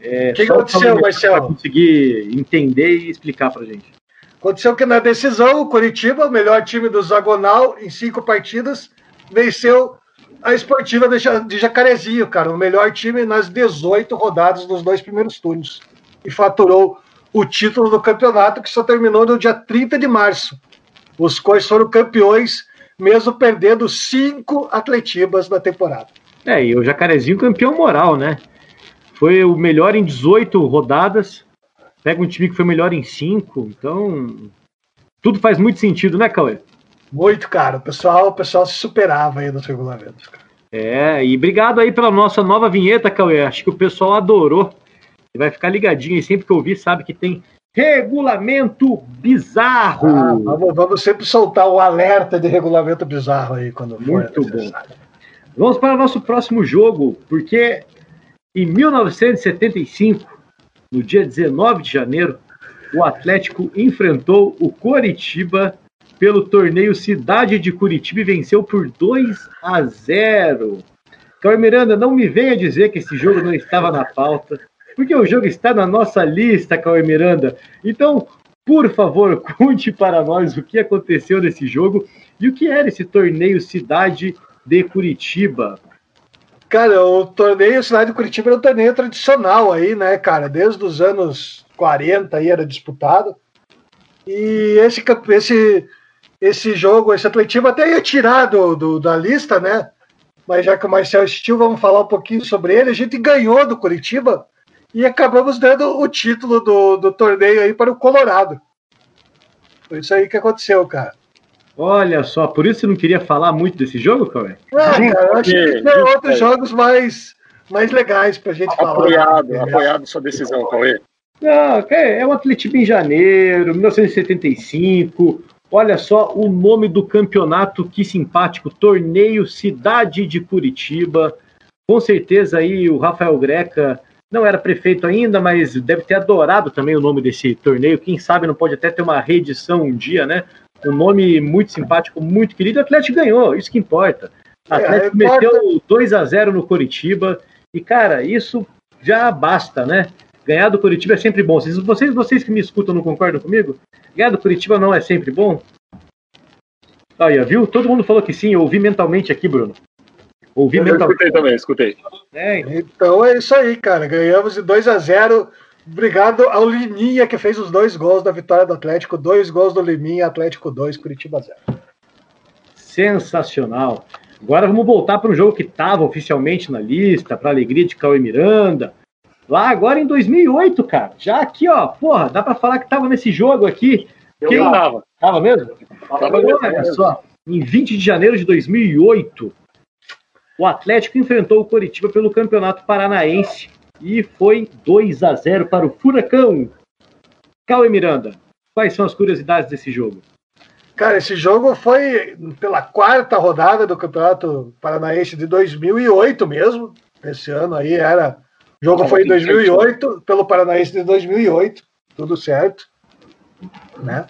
[SPEAKER 3] É, o que, aconteceu, Marcelo?
[SPEAKER 1] Conseguir entender e explicar pra gente.
[SPEAKER 3] Aconteceu que na decisão, o Curitiba, o melhor time do Zagonal, em cinco partidas, venceu a esportiva de Jacarezinho, cara, o melhor time nas 18 rodadas dos dois primeiros turnos. E faturou o título do campeonato, que só terminou no dia 30 de março. Os Cois foram campeões, mesmo perdendo cinco atletibas na temporada.
[SPEAKER 1] É, e o Jacarezinho campeão moral, né? Foi o melhor em 18 rodadas, pega um time que foi melhor em cinco, então tudo faz muito sentido, né, Cauê?
[SPEAKER 3] Muito, cara. O pessoal, o pessoal se superava aí nos regulamentos. Cara.
[SPEAKER 1] É, e obrigado aí pela nossa nova vinheta, Cauê. Acho que o pessoal adorou. Você vai ficar ligadinho aí, sempre que ouvir, sabe que tem regulamento bizarro. Ah,
[SPEAKER 3] vamos, vamos, sempre soltar o alerta de regulamento bizarro aí quando
[SPEAKER 1] Muito bom. Vamos para o nosso próximo jogo, porque em 1975 no dia 19 de janeiro, o Atlético enfrentou o Coritiba pelo torneio Cidade de Curitiba e venceu por 2 a 0. Cauê Miranda, não me venha dizer que esse jogo não estava na pauta, porque o jogo está na nossa lista, Cauê Miranda. Então, por favor, conte para nós o que aconteceu nesse jogo e o que era esse torneio Cidade de Curitiba.
[SPEAKER 3] Cara, o torneio Cidade de Curitiba era um torneio tradicional aí, né, cara? Desde os anos 40 aí era disputado. E esse, esse, esse jogo, esse atletivo até ia tirar do, do, da lista, né? Mas já que o Marcel assistiu, vamos falar um pouquinho sobre ele. A gente ganhou do Curitiba e acabamos dando o título do, do torneio aí para o Colorado. Foi isso aí que aconteceu, cara.
[SPEAKER 1] Olha só, por isso você não queria falar muito desse jogo, Cauê?
[SPEAKER 3] Ah, cara, eu acho que tem outros jogos mais, mais legais pra gente
[SPEAKER 2] apoiado, falar. Apoiado sua decisão, Cauê.
[SPEAKER 1] Não, é um Atlético em janeiro, 1975. Olha só o nome do campeonato, que simpático. Torneio Cidade de Curitiba. Com certeza aí o Rafael Greca não era prefeito ainda, mas deve ter adorado também o nome desse torneio. Quem sabe não pode até ter uma reedição um dia, né? Um nome muito simpático, muito querido. O Atlético ganhou, isso que importa. O é, Atlético é, meteu 2 a 0 no Coritiba. E, cara, isso já basta, né? Ganhar do Curitiba é sempre bom. Vocês, vocês que me escutam não concordam comigo? Ganhar do Curitiba não é sempre bom? Olha, viu? Todo mundo falou que sim. Eu ouvi mentalmente aqui, Bruno.
[SPEAKER 2] Ouvi eu mentalmente. Escutei também, escutei.
[SPEAKER 3] É, então é isso aí, cara. Ganhamos de 2 a 0 Obrigado ao Liminha, que fez os dois gols da vitória do Atlético. Dois gols do Liminha, Atlético 2, Curitiba 0.
[SPEAKER 1] Sensacional. Agora vamos voltar para um jogo que estava oficialmente na lista, para a alegria de Cauê Miranda. Lá agora em 2008, cara. Já aqui, ó, porra, dá pra falar que tava nesse jogo aqui.
[SPEAKER 2] Eu
[SPEAKER 1] Quem-
[SPEAKER 2] tava.
[SPEAKER 1] Tava mesmo?
[SPEAKER 2] Tava mesmo.
[SPEAKER 1] Olha só, em 20 de janeiro de 2008, o Atlético enfrentou o Coritiba pelo Campeonato Paranaense e foi 2 a 0 para o Furacão. Cauê Miranda, quais são as curiosidades desse jogo?
[SPEAKER 3] Cara, esse jogo foi pela quarta rodada do Campeonato Paranaense de 2008 mesmo. Esse ano aí era. O jogo foi em 2008, pelo Paranaense de 2008, tudo certo. Né?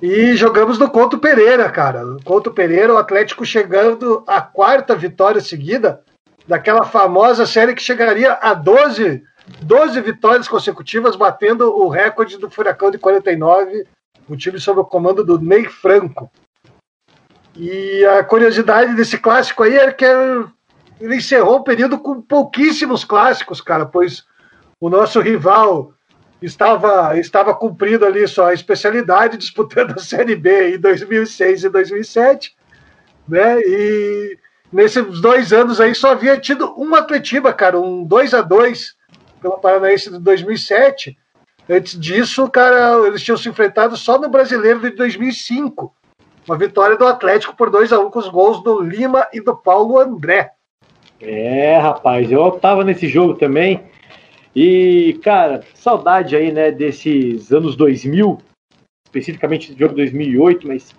[SPEAKER 3] E jogamos no Couto Pereira, cara. No Couto Pereira, o Atlético chegando à quarta vitória seguida daquela famosa série que chegaria a 12, 12 vitórias consecutivas, batendo o recorde do Furacão de 49 o time sob o comando do Ney Franco. E a curiosidade desse clássico aí é que ele encerrou o período com pouquíssimos clássicos, cara, pois o nosso rival estava, estava cumprindo ali sua especialidade, disputando a Série B em 2006 e 2007, né? E nesses dois anos aí só havia tido um Atletiba, cara, um 2 a 2 pelo Paranaense de 2007. Antes disso, cara, eles tinham se enfrentado só no Brasileiro de 2005. Uma vitória do Atlético por 2 a 1 com os gols do Lima e do Paulo André.
[SPEAKER 1] É, rapaz, eu tava nesse jogo também. E, cara, saudade aí, né, desses anos 2000, especificamente do jogo 2008, mas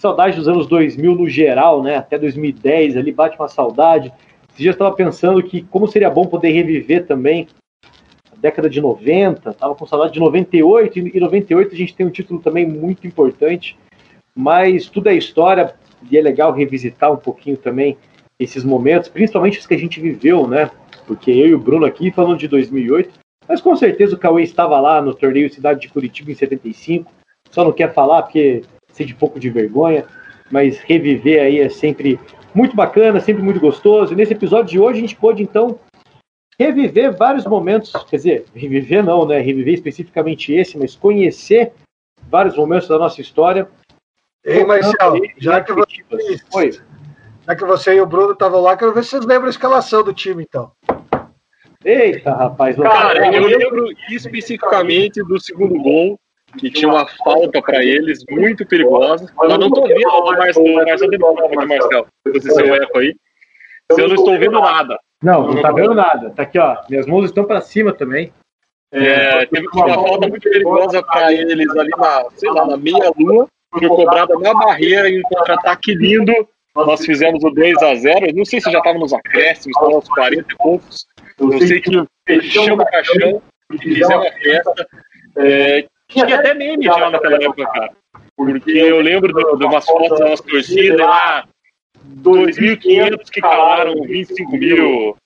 [SPEAKER 1] saudade dos anos 2000 no geral, né, até 2010 ali, bate uma saudade. Esse dia estava pensando que como seria bom poder reviver também a década de 90, tava com saudade de 98, e 98 a gente tem um título também muito importante, mas tudo é história, e é legal revisitar um pouquinho também esses momentos, principalmente os que a gente viveu, né, porque eu e o Bruno aqui falando de 2008, mas com certeza o Cauê estava lá no torneio Cidade de Curitiba em 75, só não quer falar porque sente um pouco de vergonha, mas reviver aí é sempre muito bacana, sempre muito gostoso. E nesse episódio de hoje a gente pôde então reviver vários momentos, quer dizer, reviver não, né? Reviver especificamente esse, mas conhecer vários momentos da nossa história.
[SPEAKER 3] Ei, Marcel, já que, você,
[SPEAKER 1] Oi.
[SPEAKER 3] já que você e o Bruno estavam lá, quero ver se vocês lembram a escalação do time, então.
[SPEAKER 1] Eita, rapaz.
[SPEAKER 2] Cara, eu lembro especificamente do segundo gol, que tinha uma falta pra eles muito perigosa. Eu não tô vendo o Marcelo, o Marcelo de prova aqui, Marcelo, esse seu eco aí. Eu não estou vendo nada.
[SPEAKER 1] Não, não tá vendo nada. Tá aqui, ó. Minhas mãos estão para cima também.
[SPEAKER 2] É, teve uma falta muito perigosa pra eles ali na, sei lá, na meia-lua, foi cobrada na barreira em um contra-ataque lindo. Nós fizemos o 2 a 0 Não sei se já estava nos acréscimos, estava nos 40 e poucos. Eu sei que fechamos o caixão e fizemos a festa. É, tinha até meme já naquela época, cara. Porque eu lembro de, de umas fotos da nossa torcida lá, 2.500 que calaram 25 mil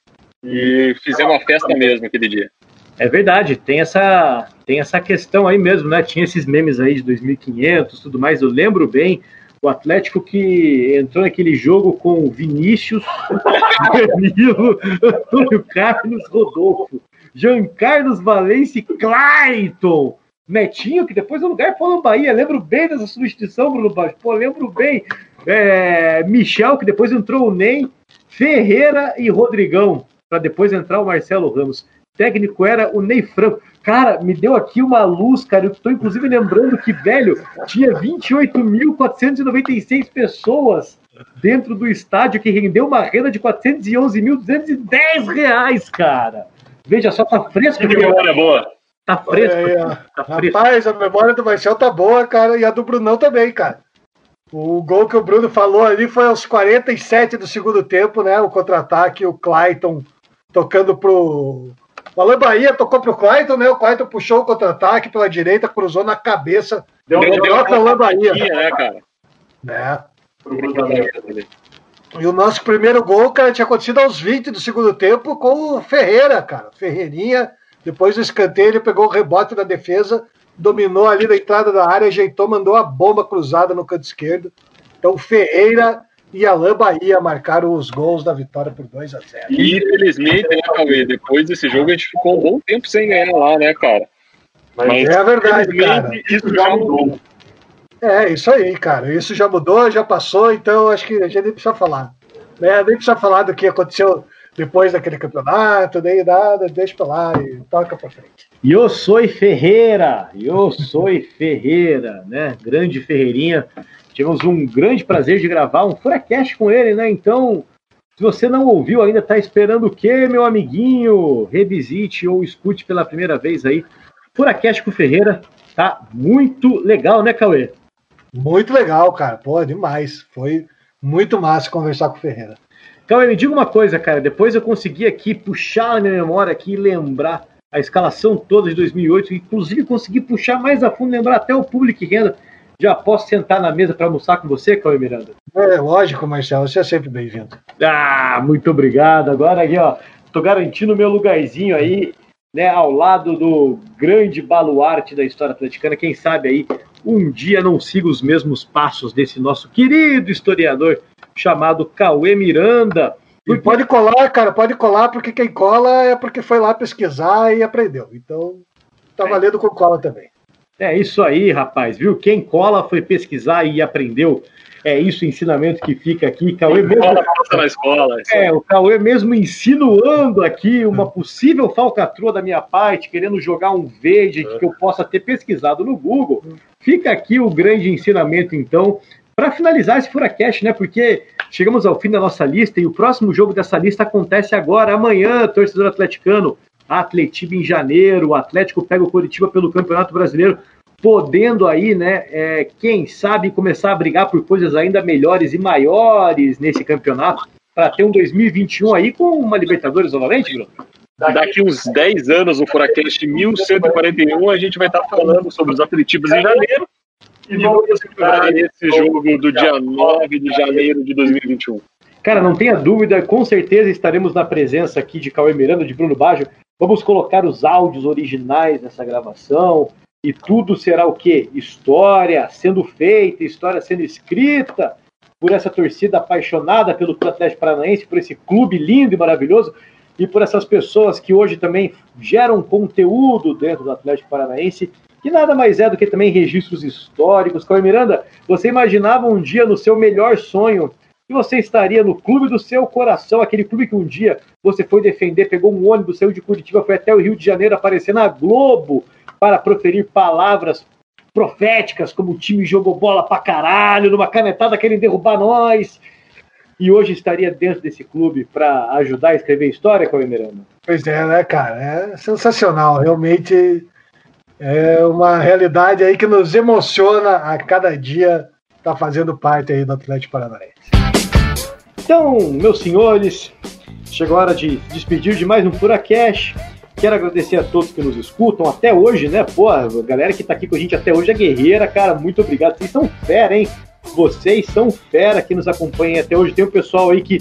[SPEAKER 2] e fizemos uma festa mesmo aquele dia.
[SPEAKER 1] É verdade, tem essa, tem essa questão aí mesmo, né? Tinha esses memes aí de 2500 tudo mais. Eu lembro bem o Atlético que entrou naquele jogo com Vinícius, Danilo, Antônio Carlos, Rodolfo, Jean Carlos Valência e Clayton. Netinho, que depois no lugar foi no Bahia. Lembro bem dessa substituição, Bruno Baixo. Pô, lembro bem. É, Michel, que depois entrou o Ney, Ferreira e Rodrigão, para depois entrar o Marcelo Ramos. O técnico era o Ney Franco. Cara, me deu aqui uma luz, cara. Eu estou inclusive lembrando que, velho, tinha 28.496 pessoas dentro do estádio que rendeu uma renda de 411.210 reais, cara. Veja só, tá fresco.
[SPEAKER 2] Que memória boa.
[SPEAKER 1] Tá fresco.
[SPEAKER 3] Ó.
[SPEAKER 1] Tá fresco.
[SPEAKER 3] Rapaz, a memória do Marcel tá boa, cara, e a do Brunão também, cara. O gol que o Bruno falou ali foi aos 47 do segundo tempo, né? O contra-ataque, o Clayton tocando pro. O Alan Bahia tocou pro Clayton, né? O Clayton puxou o contra-ataque pela direita, cruzou na cabeça. Deu,
[SPEAKER 2] Deu,
[SPEAKER 3] deu,
[SPEAKER 2] deu
[SPEAKER 3] pro Alan Bahia.
[SPEAKER 2] né, cara?
[SPEAKER 3] Né? E o nosso primeiro gol, cara, tinha acontecido aos 20 do segundo tempo com o Ferreira, cara. Ferreirinha, depois do escanteio, ele pegou o rebote da defesa, dominou ali na entrada da área, ajeitou, mandou a bomba cruzada no canto esquerdo. Então, Ferreira e Alain Bahia marcaram os gols da vitória por 2 a 0
[SPEAKER 2] E infelizmente, né, Cauê, depois desse jogo a gente ficou um bom tempo sem ganhar lá, né, cara? Mas,
[SPEAKER 3] É verdade, cara.
[SPEAKER 2] isso já mudou.
[SPEAKER 3] É, isso aí, cara. Isso já mudou, já passou, então acho que a gente nem precisa falar. Né? Nem precisa falar do que aconteceu depois daquele campeonato, nem nada, deixa pra lá e toca pra frente.
[SPEAKER 1] Eu sou Ferreira, eu sou Ferreira, né? Grande Ferreirinha. Tivemos um grande prazer de gravar um Furacast com ele, né? Então, se você não ouviu ainda, tá esperando o quê, meu amiguinho? Revisite ou escute pela primeira vez aí. Furacast com Ferreira, tá muito legal, né, Cauê?
[SPEAKER 3] Muito legal, cara. Pô, demais. Foi muito massa conversar com o Ferreira.
[SPEAKER 1] Cauê, me diga uma coisa, cara. Depois eu consegui aqui puxar na minha memória aqui e lembrar a escalação toda de 2008, inclusive consegui puxar mais a fundo, lembrar até o público que renda. Já posso sentar na mesa para almoçar com você, Cauê Miranda?
[SPEAKER 3] É lógico, Marcelo, você é sempre bem-vindo.
[SPEAKER 1] Ah, muito obrigado. Agora aqui, ó, tô garantindo meu lugarzinho aí, né, ao lado do grande baluarte da história atleticana. Quem sabe aí um dia não siga os mesmos passos desse nosso querido historiador chamado Cauê Miranda.
[SPEAKER 3] E pode colar, cara, pode colar, porque quem cola é porque foi lá pesquisar e aprendeu. Então, tá valendo com cola também.
[SPEAKER 1] É isso aí, rapaz, viu? Quem cola foi pesquisar e aprendeu. É isso o ensinamento que fica aqui. Cauê mesmo...
[SPEAKER 2] na escola.
[SPEAKER 1] É, o Cauê mesmo insinuando aqui uma possível falcatrua da minha parte, querendo jogar um verde que eu possa ter pesquisado no Google. Fica aqui o grande ensinamento, então, para finalizar esse Furacast, né? Porque chegamos ao fim da nossa lista e o próximo jogo dessa lista acontece agora, amanhã, torcedor atleticano. Atletiba em janeiro, o Atlético pega o Curitiba pelo Campeonato Brasileiro, podendo aí, né, é, quem sabe começar a brigar por coisas ainda melhores e maiores nesse campeonato, para ter um 2021 aí com uma Libertadores novamente, Bruno?
[SPEAKER 2] Daqui uns 10 anos, no Furacast 1141, a gente vai estar falando sobre os Atletibas em janeiro e vamos lembrar esse jogo do dia 9 de janeiro de 2021.
[SPEAKER 1] Cara, não tenha dúvida, com certeza estaremos na presença aqui de Cauê Miranda, de Bruno Baggio. Vamos colocar os áudios originais dessa gravação e tudo será o quê? História sendo feita, história sendo escrita por essa torcida apaixonada pelo Clube Atlético Paranaense, por esse clube lindo e maravilhoso e por essas pessoas que hoje também geram conteúdo dentro do Atlético Paranaense que nada mais é do que também registros históricos. Cauê Miranda, você imaginava um dia no seu melhor sonho que você estaria no clube do seu coração, aquele clube que um dia você foi defender, pegou um ônibus, saiu de Curitiba, foi até o Rio de Janeiro aparecer na Globo para proferir palavras proféticas, como o time jogou bola pra caralho, numa canetada querem derrubar nós. E hoje estaria dentro desse clube para ajudar a escrever história, Cauê Miranda?
[SPEAKER 3] Pois é, né, cara? É sensacional. Realmente é uma realidade aí que nos emociona a cada dia tá fazendo parte aí do Atlético Paranaense.
[SPEAKER 1] Então, meus senhores, chegou a hora de despedir de mais um Furacast. Quero agradecer a todos que nos escutam até hoje, né? Pô, a galera que tá aqui com a gente até hoje é guerreira, cara. Muito obrigado. Vocês são fera, hein? Vocês são fera que nos acompanham até hoje. Tem um pessoal aí que,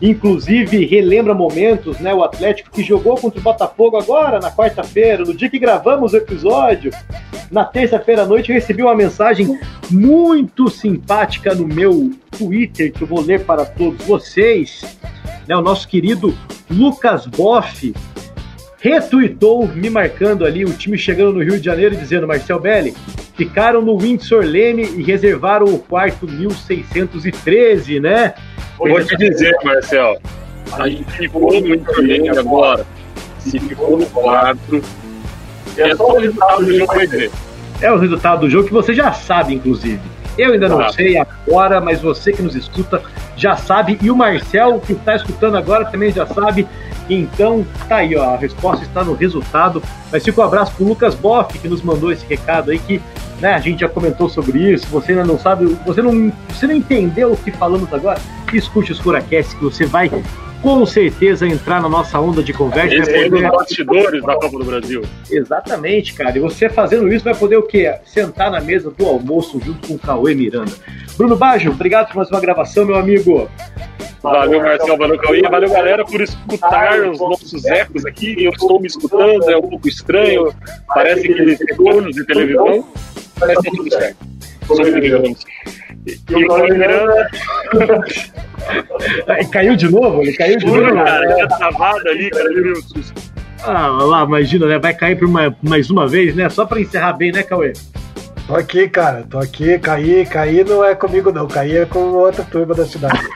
[SPEAKER 1] inclusive, relembra momentos, né? O Atlético que jogou contra o Botafogo agora, na quarta-feira, no dia que gravamos o episódio. Na terça-feira à noite, eu recebi uma mensagem muito simpática no meu Twitter, que eu vou ler para todos vocês. Né, o nosso querido Lucas Boff retweetou, me marcando ali, o time chegando no Rio de Janeiro, dizendo: Marcel Belli, ficaram no Windsor Lane e reservaram o quarto 1613, né?
[SPEAKER 2] Vou te dizer, Marcel, a gente ficou no Windsor Lane agora. Se ficou no quarto, é só o resultado do jogo dizer.
[SPEAKER 1] É o resultado do jogo que você já sabe, inclusive. Eu ainda não ah. sei agora, mas você que nos escuta já sabe, e o Marcel que está escutando agora também já sabe. Então, tá aí, ó, a resposta está no resultado. Mas fica um abraço pro Lucas Boff, que nos mandou esse recado aí, que né, a gente já comentou sobre isso. Você ainda não sabe, você não, você não entendeu o que falamos agora? Escute os Furacasts, que você vai com certeza entrar na nossa onda de conversa.
[SPEAKER 2] Esse é poder... bastidores da Copa do Brasil.
[SPEAKER 1] Exatamente, cara. E você fazendo isso vai poder o quê? Sentar na mesa do almoço junto com o Cauê Miranda. Bruno Baggio, obrigado por mais uma gravação, meu amigo.
[SPEAKER 2] Valeu, Marcelo, valeu, Cauê. Valeu, galera, por escutar os nossos ecos aqui. Eu estou me escutando, é um pouco estranho. Parece aqueles retornos de televisão, mas tá tudo certo. Sobrevivemos. E o Cauê Miranda.
[SPEAKER 1] caiu de novo? Ele caiu de novo?
[SPEAKER 2] cara, tinha travado ali, cara, ele susto.
[SPEAKER 1] Ah, lá, imagina, né? Vai cair por uma, mais uma vez, né? Só pra encerrar bem, né, Cauê?
[SPEAKER 3] Tô aqui, cara, tô aqui, caí, caí não é comigo não, caí é com outra turma da cidade.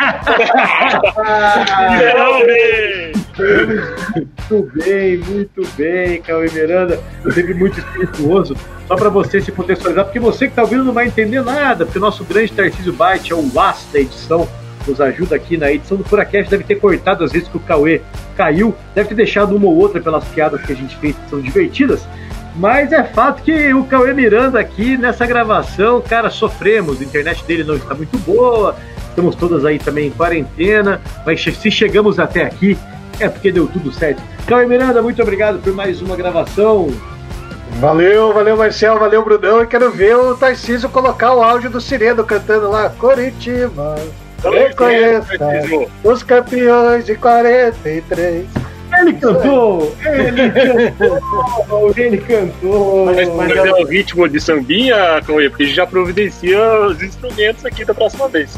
[SPEAKER 2] Não,
[SPEAKER 1] muito bem, muito bem, Cauê Miranda. Sempre muito espirituoso. Só para você se contextualizar, porque você que está ouvindo não vai entender nada, porque o nosso grande Tarcísio Byte é o aço da edição, nos ajuda aqui na edição do Furacast. Deve ter cortado as vezes que o Cauê caiu, deve ter deixado uma ou outra pelas piadas que a gente fez que são divertidas. Mas é fato que o Cauê Miranda aqui nessa gravação, cara, sofremos. A internet dele não está muito boa, estamos todas aí também em quarentena. Mas se chegamos até aqui, é porque deu tudo certo. Cauê Miranda, muito obrigado por mais uma gravação.
[SPEAKER 3] Valeu, valeu Marcel, valeu Brunão. Eu quero ver o Tarcísio colocar o áudio do Sireno cantando lá, Coritiba. Reconheça os campeões de 43.
[SPEAKER 1] Ele cantou! Ele cantou! Ele cantou!
[SPEAKER 2] Mas, mas é o ritmo de sambinha, Cauê, porque a gente já providencia os instrumentos aqui da próxima vez.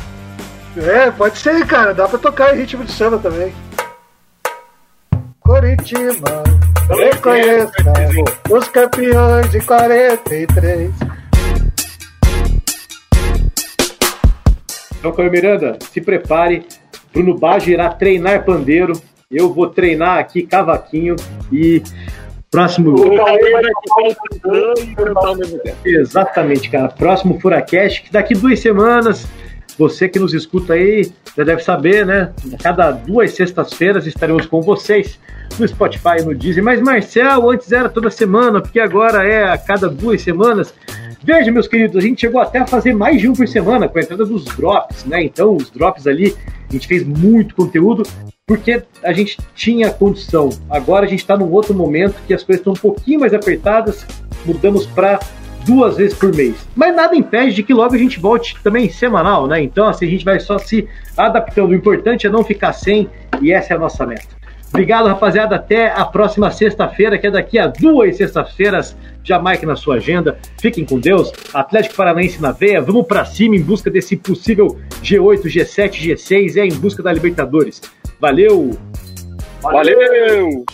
[SPEAKER 3] É, pode ser, cara. Dá pra tocar em ritmo de samba também. Coritiba, reconheça os campeões de 43.
[SPEAKER 1] Então, Caio Miranda, se prepare. Bruno Baggio irá treinar pandeiro. Eu vou treinar aqui cavaquinho e próximo.
[SPEAKER 2] O Cauê vai tocar o pandeiro e cantar ao mesmo tempo.
[SPEAKER 1] Exatamente, cara. Próximo Furacast, que daqui duas semanas, você que nos escuta aí, já deve saber, né? Cada duas sextas-feiras estaremos com vocês no Spotify e no Disney. Mas, Marcel, antes era toda semana, porque agora é a cada duas semanas. Veja, meus queridos, a gente chegou até a fazer mais de um por semana com a entrada dos drops, né? Então, os drops ali, a gente fez muito conteúdo porque a gente tinha condição. Agora a gente está num outro momento que as coisas estão um pouquinho mais apertadas, mudamos para duas vezes por mês. Mas nada impede de que logo a gente volte também semanal, né? Então, assim, a gente vai só se adaptando. O importante é não ficar sem, e essa é a nossa meta. Obrigado, rapaziada. Até a próxima sexta-feira, que é daqui a duas sextas-feiras. Já marque na sua agenda. Fiquem com Deus. Atlético Paranaense na veia. Vamos para cima em busca desse possível G8, G7, G6. É em busca da Libertadores. Valeu!
[SPEAKER 2] Valeu!